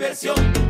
diversión.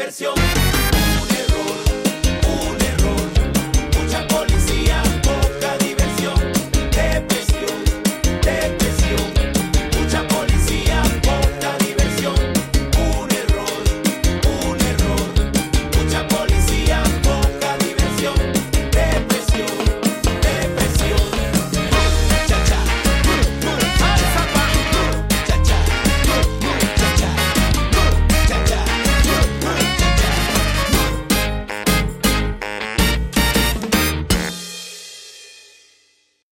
Diversión.